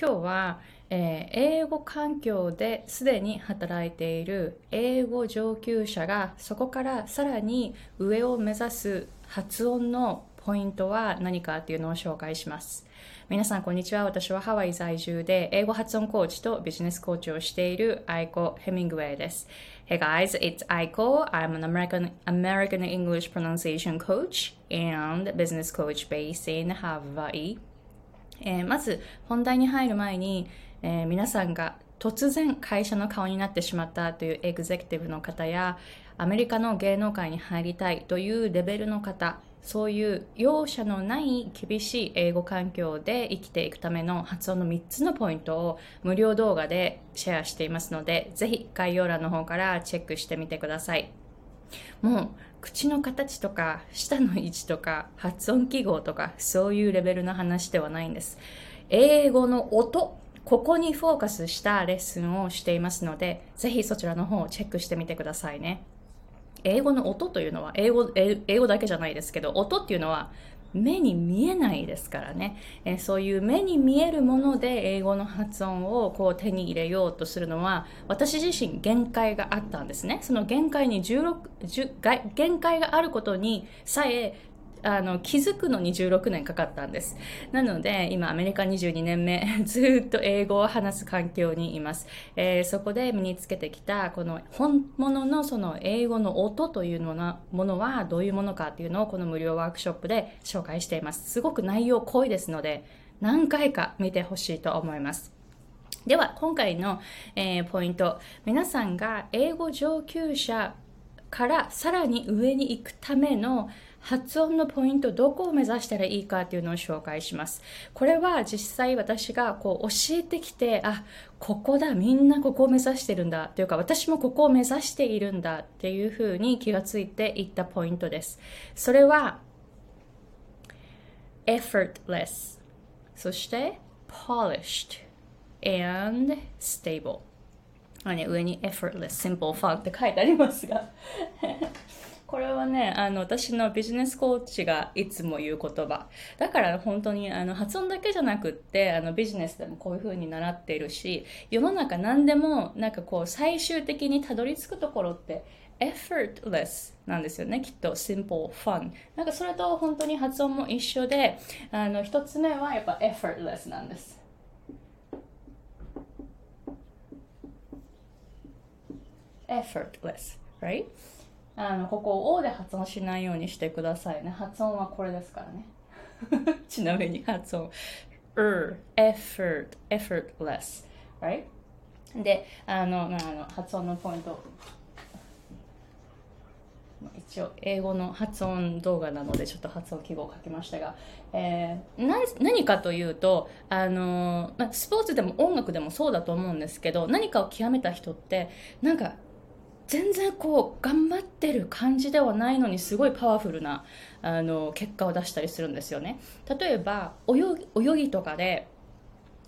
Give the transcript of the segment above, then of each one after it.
今日は、えー、英語環境ですでに働いている英語上級者がそこからさらに上を目指す発音のポイントは何かっていうのを紹介します。皆さん、こんにちは。私はハワイ在住で英語発音コーチとビジネスコーチをしているアイコ・ヘミングウェイです。Hey guys, it's Aiko. I'm an American American English pronunciation coach and business coach based in Hawaii. えー、まず本題に入る前に、えー、皆さんが突然会社の顔になってしまったというエグゼクティブの方やアメリカの芸能界に入りたいというレベルの方そういう容赦のない厳しい英語環境で生きていくための発音の3つのポイントを無料動画でシェアしていますのでぜひ概要欄の方からチェックしてみてください。もう口の形とか舌の位置とか発音記号とかそういうレベルの話ではないんです。英語の音ここにフォーカスしたレッスンをしていますのでぜひそちらの方をチェックしてみてくださいね。英語の音というのは英語英語だけじゃないですけど音っていうのは目に見えないですからね、えそういう目に見えるもので英語の発音をこう手に入れようとするのは私自身限界があったんですね。その限界に16限界があることにさえあの気づくのに16年かかったんです。なので今アメリカ22年目。ずっと英語を話す環境にいます、えー、そこで身につけてきたこの本物のその英語の音というのなものはどういうものかっていうのをこの無料ワークショップで紹介しています。すごく内容濃いですので何回か見てほしいと思います。では今回の、えー、ポイント。皆さんが英語上級者からさらに上に行くための発音のポイントどこを目指したらいいかっていうのを紹介します。これは実際私がこう教えてきてあここだみんなここを目指してるんだというか私もここを目指しているんだっていうふうに気がついていったポイントです。それは effortless そして polished and stable あね、上に effortless, simple, fun って書いてありますが。これはね、あの、私のビジネスコーチがいつも言う言葉。だから本当にあの発音だけじゃなくって、あのビジネスでもこういう風に習っているし、世の中何でもなんかこう最終的にたどり着くところって effortless なんですよね。きっと simple, fun。なんかそれと本当に発音も一緒で、あの、一つ目はやっぱ effortless なんです。effortless, right? あのここを O で発音しないようにしてくださいね。発音はこれですからね。ちなみに発音。Er effort effortless right であのあの発音のポイント。一応英語の発音動画なのでちょっと発音記号を書きましたが、えー、何かというとあの、まあ、スポーツでも音楽でもそうだと思うんですけど何かを極めた人ってなんか全然こう頑張ってる感じではないのにすごいパワフルなあの結果を出したりするんですよね。例えば泳ぎとかで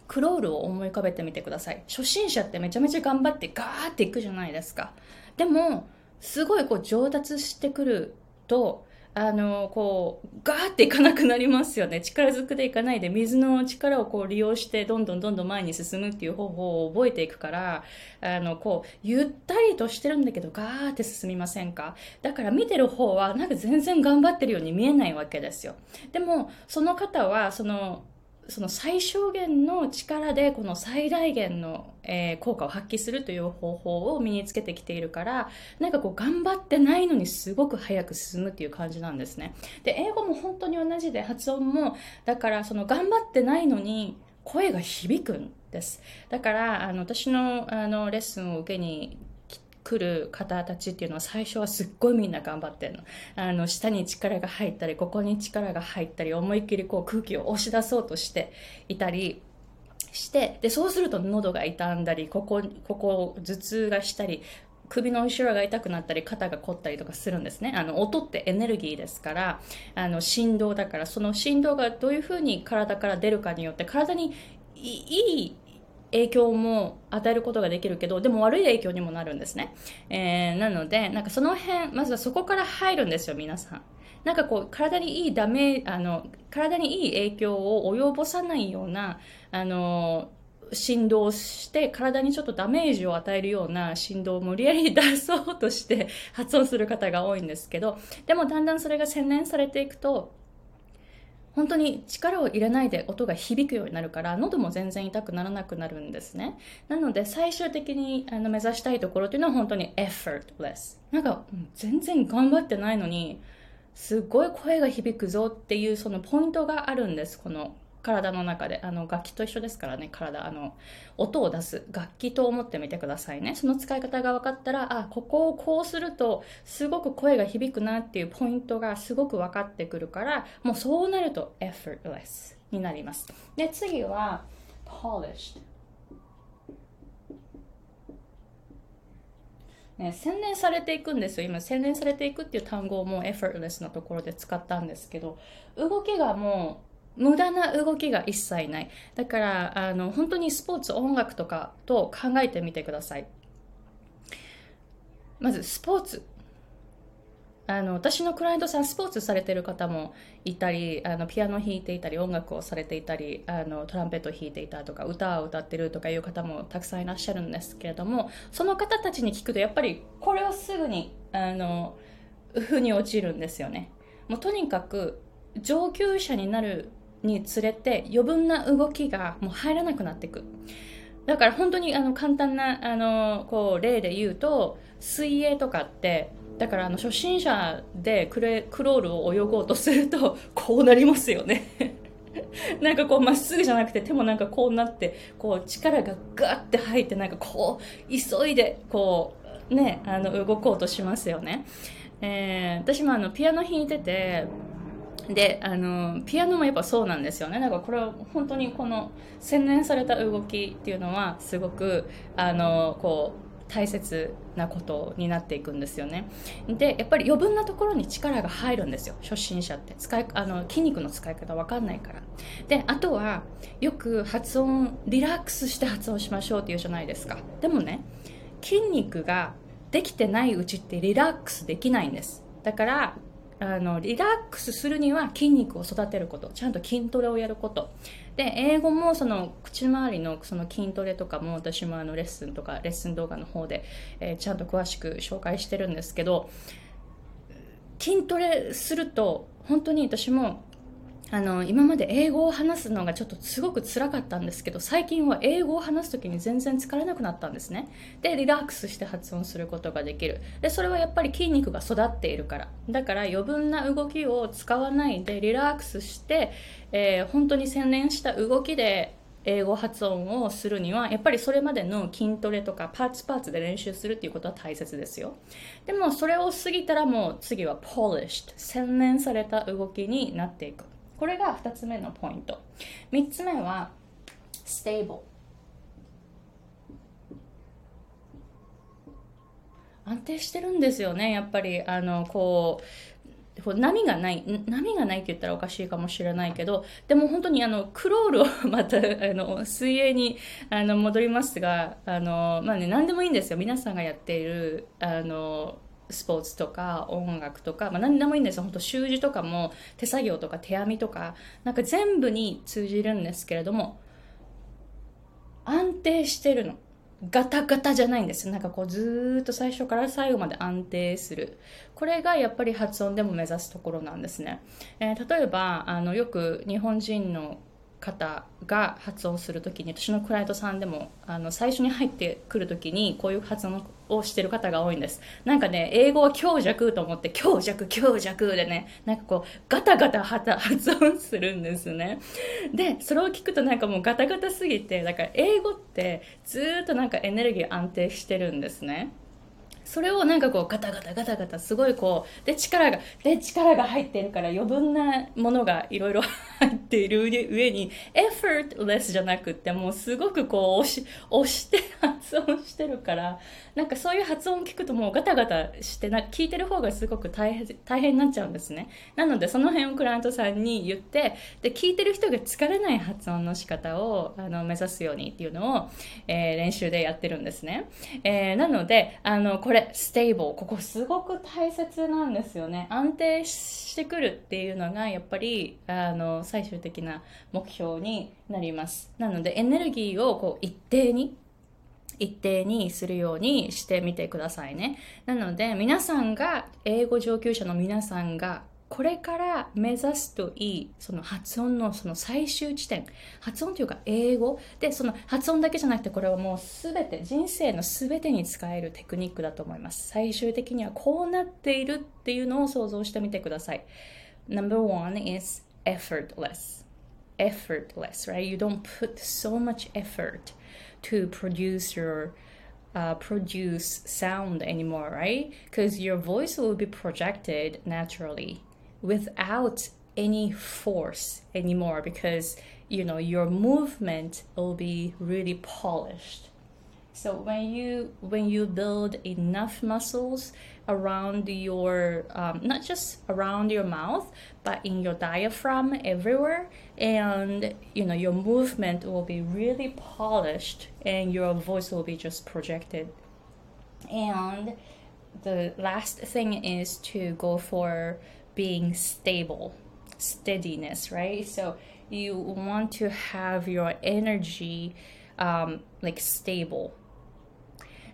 クロールを思い浮かべてみてください。初心者ってめちゃめちゃ頑張ってガーっていくじゃないですか。でもすごいこう上達してくるとあの、こう、ガーっていかなくなりますよね。力ずくでいかないで、水の力をこう利用して、どんどんどんどん前に進むっていう方法を覚えていくから、あの、こう、ゆったりとしてるんだけど、ガーって進みませんか？だから見てる方は、なんか全然頑張ってるように見えないわけですよ。でも、その方は、その、その最小限の力でこの最大限の、えー、効果を発揮するという方法を身につけてきているからなんかこう頑張ってないのにすごく早く進むっていう感じなんですね。で英語も本当に同じで発音もだからその頑張ってないのに声が響くんです。だからあの私のあのレッスンを受けに来る方たちっていうのは最初はすっごいみんな頑張ってんの。あの、下に力が入ったり、ここに力が入ったり、思いっきりこう空気を押し出そうとしていたり、して、で、そうすると喉が痛んだり、ここ、ここ頭痛がしたり、首の後ろが痛くなったり肩が凝ったりとかするんですねあの音ってエネルギーですからあの振動だからその振動がどういうふうに体から出るかによって体にいい影響も与えることができるけどでも悪い影響にもなるんですね、えー、なのでなんかその辺まずはそこから入るんですよ皆さん。なんかこう体にいいダメあの体にいい影響を及ぼさないようなあの振動して体にちょっとダメージを与えるような振動を無理やり出そうとして発音する方が多いんですけどでもだんだんそれが洗練されていくと本当に力を入れないで音が響くようになるから喉も全然痛くならなくなるんですね。なので最終的にあの目指したいところっていうのは本当に effortless なんか全然頑張ってないのにすごい声が響くぞっていうそのポイントがあるんですこの体の中であの楽器と一緒ですからね体あの音を出す楽器と思ってみてくださいね。その使い方が分かったらあここをこうするとすごく声が響くなっていうポイントがすごく分かってくるからもうそうなると effortless になります。で次は polished ね、洗練されていくんですよ。今洗練されていくっていう単語をもう effortless のところで使ったんですけど動きがもう無駄な動きが一切ない。だから、あの、本当にスポーツ、音楽とかと考えてみてください。まず、スポーツ。あの、私のクライアントさん、スポーツされてる方もいたり、あの、ピアノ弾いていたり、音楽をされていたり、あの、トランペット弾いていたとか、歌を歌ってるとかいう方もたくさんいらっしゃるんですけれども、その方たちに聞くと、やっぱり、これをすぐに、あの、腑に落ちるんですよね。もうとにかく、上級者になるにつれて余分な動きがもう入らなくなっていく。だから本当にあの簡単なあのこう例で言うと水泳とかってだからあの初心者でクレクロールを泳ごうとするとこうなりますよね。なんかこうまっすぐじゃなくて手もなんかこうなってこう力がガッて入ってなんかこう急いでこうねあの動こうとしますよね、えー、私もあのピアノ弾いててであのピアノもやっぱそうなんですよね。だからこれは本当にこの洗練された動きっていうのはすごくあのこう大切なことになっていくんですよね。でやっぱり余分なところに力が入るんですよ。初心者って。使いあの筋肉の使い方わかんないから。であとはよく発音リラックスして発音しましょうっていうじゃないですか。でもね筋肉ができてないうちってリラックスできないんです。だからあのリラックスするには筋肉を育てること。ちゃんと筋トレをやること。で英語もその口周りのその筋トレとかも私もあのレッスンとかレッスン動画の方で、えー、ちゃんと詳しく紹介してるんですけど筋トレすると本当に私もあの今まで英語を話すのがちょっとすごく辛かったんですけど最近は英語を話す時に全然疲れなくなったんですね。でリラックスして発音することができる。でそれはやっぱり筋肉が育っているから。だから余分な動きを使わないでリラックスして、えー、本当に洗練した動きで英語発音をするにはやっぱりそれまでの筋トレとかパーツパーツで練習するっていうことは大切ですよ。でもそれを過ぎたらもう次は polished 洗練された動きになっていく。これが2つ目のポイント。3つ目は stable 安定してるんですよねやっぱり。あのこう波がない。波がないって言ったらおかしいかもしれないけどでも本当にあのクロールをまた あの水泳にあの戻りますがあの、まあね、何でもいいんですよ。皆さんがやっているあのスポーツとか音楽とか、まあ、何でもいいんですよ。本当習字とかも手作業とか手編みとかなんか全部に通じるんですけれども安定してるの。ガタガタじゃないんですなんかこうずっと最初から最後まで安定する。これがやっぱり発音でも目指すところなんですね、えー、例えばあのよく日本人の方が発音するときに私のクライアントさんでもあの最初に入ってくるときにこういう発音をしてる方が多いんです。なんかね英語は強弱と思って強弱強弱でねなんかこうガタガタ発音するんですね。でそれを聞くとなんかもうガタガタすぎてだから英語ってずっとなんかエネルギー安定してるんですね。それをなんかこうガタガタガタガタすごいこうで力がで力が入ってるから余分なものがいろいろ入っている上に effortless じゃなくってもうすごくこう押し押して発音してるからなんかそういう発音聞くともうガタガタしてな聞いてる方がすごく大変大変になっちゃうんですね。なのでその辺をクライアントさんに言ってで聞いてる人が疲れない発音の仕方をあの目指すようにっていうのを、えー、練習でやってるんですね、えー、なのであのこれ stable。ここすごく大切なんですよね。安定してくるっていうのが、やっぱり、あの、最終的な目標になります。なので、エネルギーをこう一定に一定にするようにしてみてくださいね。なので、皆さんが、英語上級者の皆さんがこれから目指すといい、その発音のその最終地点。発音というか英語。で、その発音だけじゃなくて、これはもうすべて、人生のすべてに使えるテクニックだと思います。最終的にはこうなっているっていうのを想像してみてください。Number one is effortless. Effortless, right? You don't put so much effort to produce your uh, produce sound anymore, right? Because your voice will be projected naturally. Without any force anymore because you know your movement will be really polished. So when you when you build enough muscles around your um, not just around your mouth but in your diaphragm everywhere and you know your movement will be really polished and your voice will be just projected. And the last thing is to go for being stable, steadiness, right? So you want to have your energy um, like stable.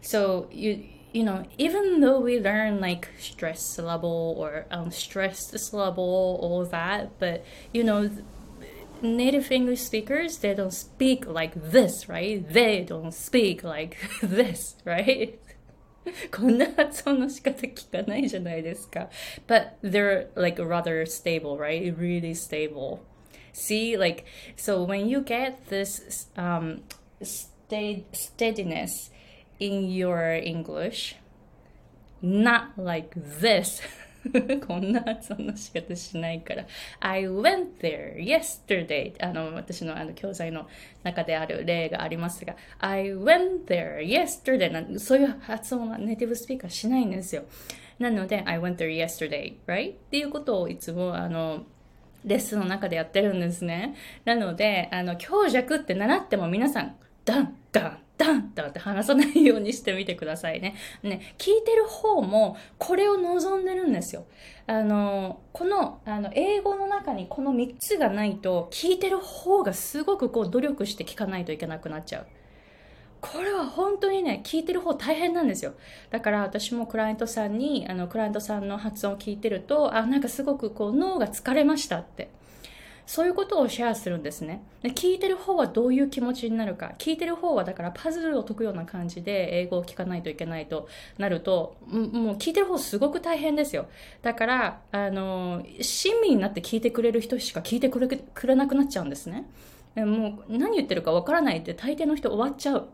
So you you know even though we learn like stress level or um, stress level all that, but you know native English speakers they don't speak like this, right? They don't speak like this, right? こんな発音の仕方聞かないじゃないですか。But they're like rather stable, right? Really stable. See, like, so when you get this um, stead steadiness in your English, not like this. こんな発音の仕方しないから。I went there yesterday. あの、私のあの教材の中である例がありますが、I went there yesterday なそういう発音はネイティブスピーカーしないんですよ。なので、I went there yesterday, right? っていうことをいつも、あの、レッスンの中でやってるんですね。なので、あの、強弱って習っても皆さん、ダン、ダン、ダンダンって話さないようにしてみてくださいね。ね、聞いてる方もこれを望んでるんですよ。あの、この、あの、英語の中にこの3つがないと、聞いてる方がすごくこう努力して聞かないといけなくなっちゃう。これは本当にね、聞いてる方大変なんですよ。だから私もクライアントさんに、あの、クライアントさんの発音を聞いてると、あ、なんかすごくこう脳が疲れましたって。そういうことをシェアするんですね。で聞いてる方はどういう気持ちになるか。聞いてる方はだからパズルを解くような感じで英語を聞かないといけないとなると、もう聞いてる方すごく大変ですよ。だから、あの、親身になって聞いてくれる人しか聞いてくれなくなっちゃうんですね。もう何言ってるかわからないって大抵の人終わっちゃう。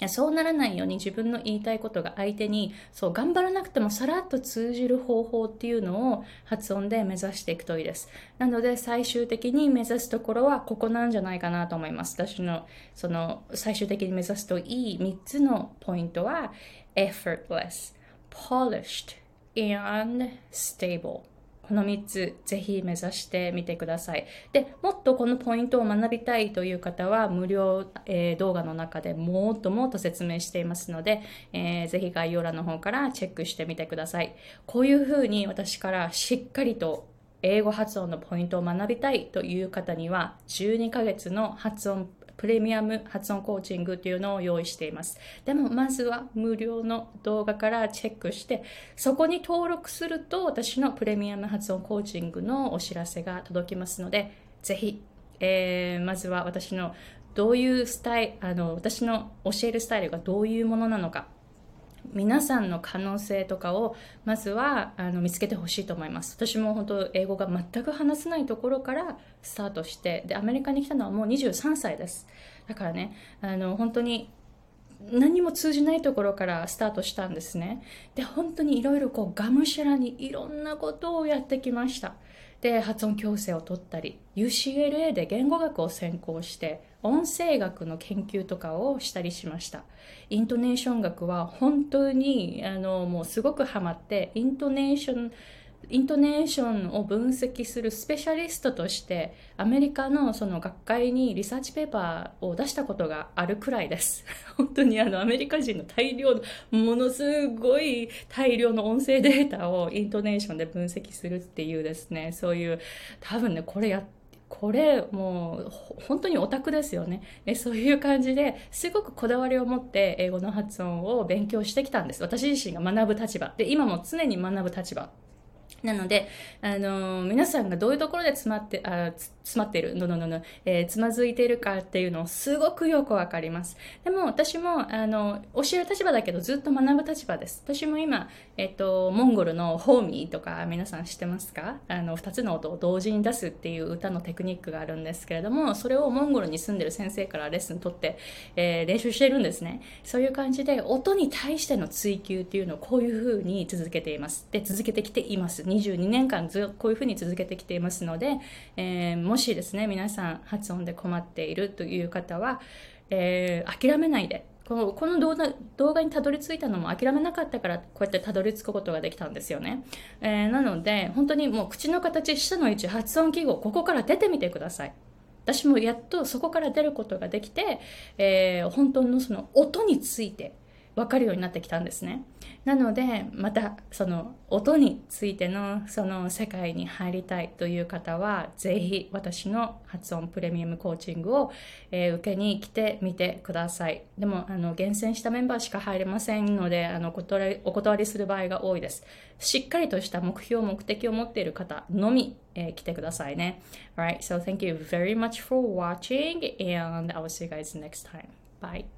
やそうならないように自分の言いたいことが相手にそう頑張らなくてもさらっと通じる方法っていうのを発音で目指していくといいです。なので最終的に目指すところはここなんじゃないかなと思います。私のその最終的に目指すといい3つのポイントは effortless, polished, and stable この3つぜひ目指してみてください。で、もっとこのポイントを学びたいという方は無料、えー、動画の中でもっともっと説明していますので、えー、ぜひ概要欄の方からチェックしてみてください。こういうふうに私からしっかりと英語発音のポイントを学びたいという方には12ヶ月の発音プレミアム発音コーチングっていうのを用意しています。でも、まずは無料の動画からチェックして、そこに登録すると私のプレミアム発音コーチングのお知らせが届きますので、ぜひ、えー、まずは私のどういうスタイル、あの、私の教えるスタイルがどういうものなのか、皆さんの可能性とかをまずはあの見つけてほしいと思います。私も本当英語が全く話せないところからスタートしてでアメリカに来たのはもう23歳です。だからねあの本当に何も通じないところからスタートしたんですね。で本当にいろいろこうがむしゃらにいろんなことをやってきました。で発音矯正を取ったり UCLA で言語学を専攻して音声学の研究とかをしたりしました。イントネーション学は本当にあのもうすごくハマってイントネーションイントネーションを分析するスペシャリストとしてアメリカのその学会にリサーチペーパーを出したことがあるくらいです。本当にあのアメリカ人の大量のものすごい大量の音声データをイントネーションで分析するっていうですねそういう多分ねこれやこれもう本当にオタクですよね。えそういう感じですごくこだわりを持って英語の発音を勉強してきたんです。私自身が学ぶ立場。で今も常に学ぶ立場。なので、あのー、皆さんがどういうところで詰まって、あ詰まっている、のののの、えー、つまずいているかっていうのをすごくよくわかります。でも私も、あの、教える立場だけどずっと学ぶ立場です。私も今、えっ、と、モンゴルのホーミーとか皆さん知ってますか？あの、二つの音を同時に出すっていう歌のテクニックがあるんですけれども、それをモンゴルに住んでる先生からレッスン取って、えー、練習しているんですね。そういう感じで、音に対しての追求っていうのをこういうふうに続けています。で、続けてきています。22年間ずこういうふうに続けてきていますので、えー、もしですね皆さん発音で困っているという方は、えー、諦めないで。このこの動画動画にたどり着いたのも諦めなかったからこうやってたどり着くことができたんですよね、えー、なので本当にもう口の形下の位置発音記号ここから出てみてください。私もやっとそこから出ることができて、えー、本当のその音について分かるようになってきたんですね。なので、またその音についてのその世界に入りたいという方は、ぜひ私の発音プレミアムコーチングを、えー、受けに来てみてください。でも、あの、厳選したメンバーしか入れませんので、あの、お断りする場合が多いです。しっかりとした目標、目的を持っている方のみ、えー、来てくださいね。Alright, so thank you very much for watching and I will see you guys next time. Bye.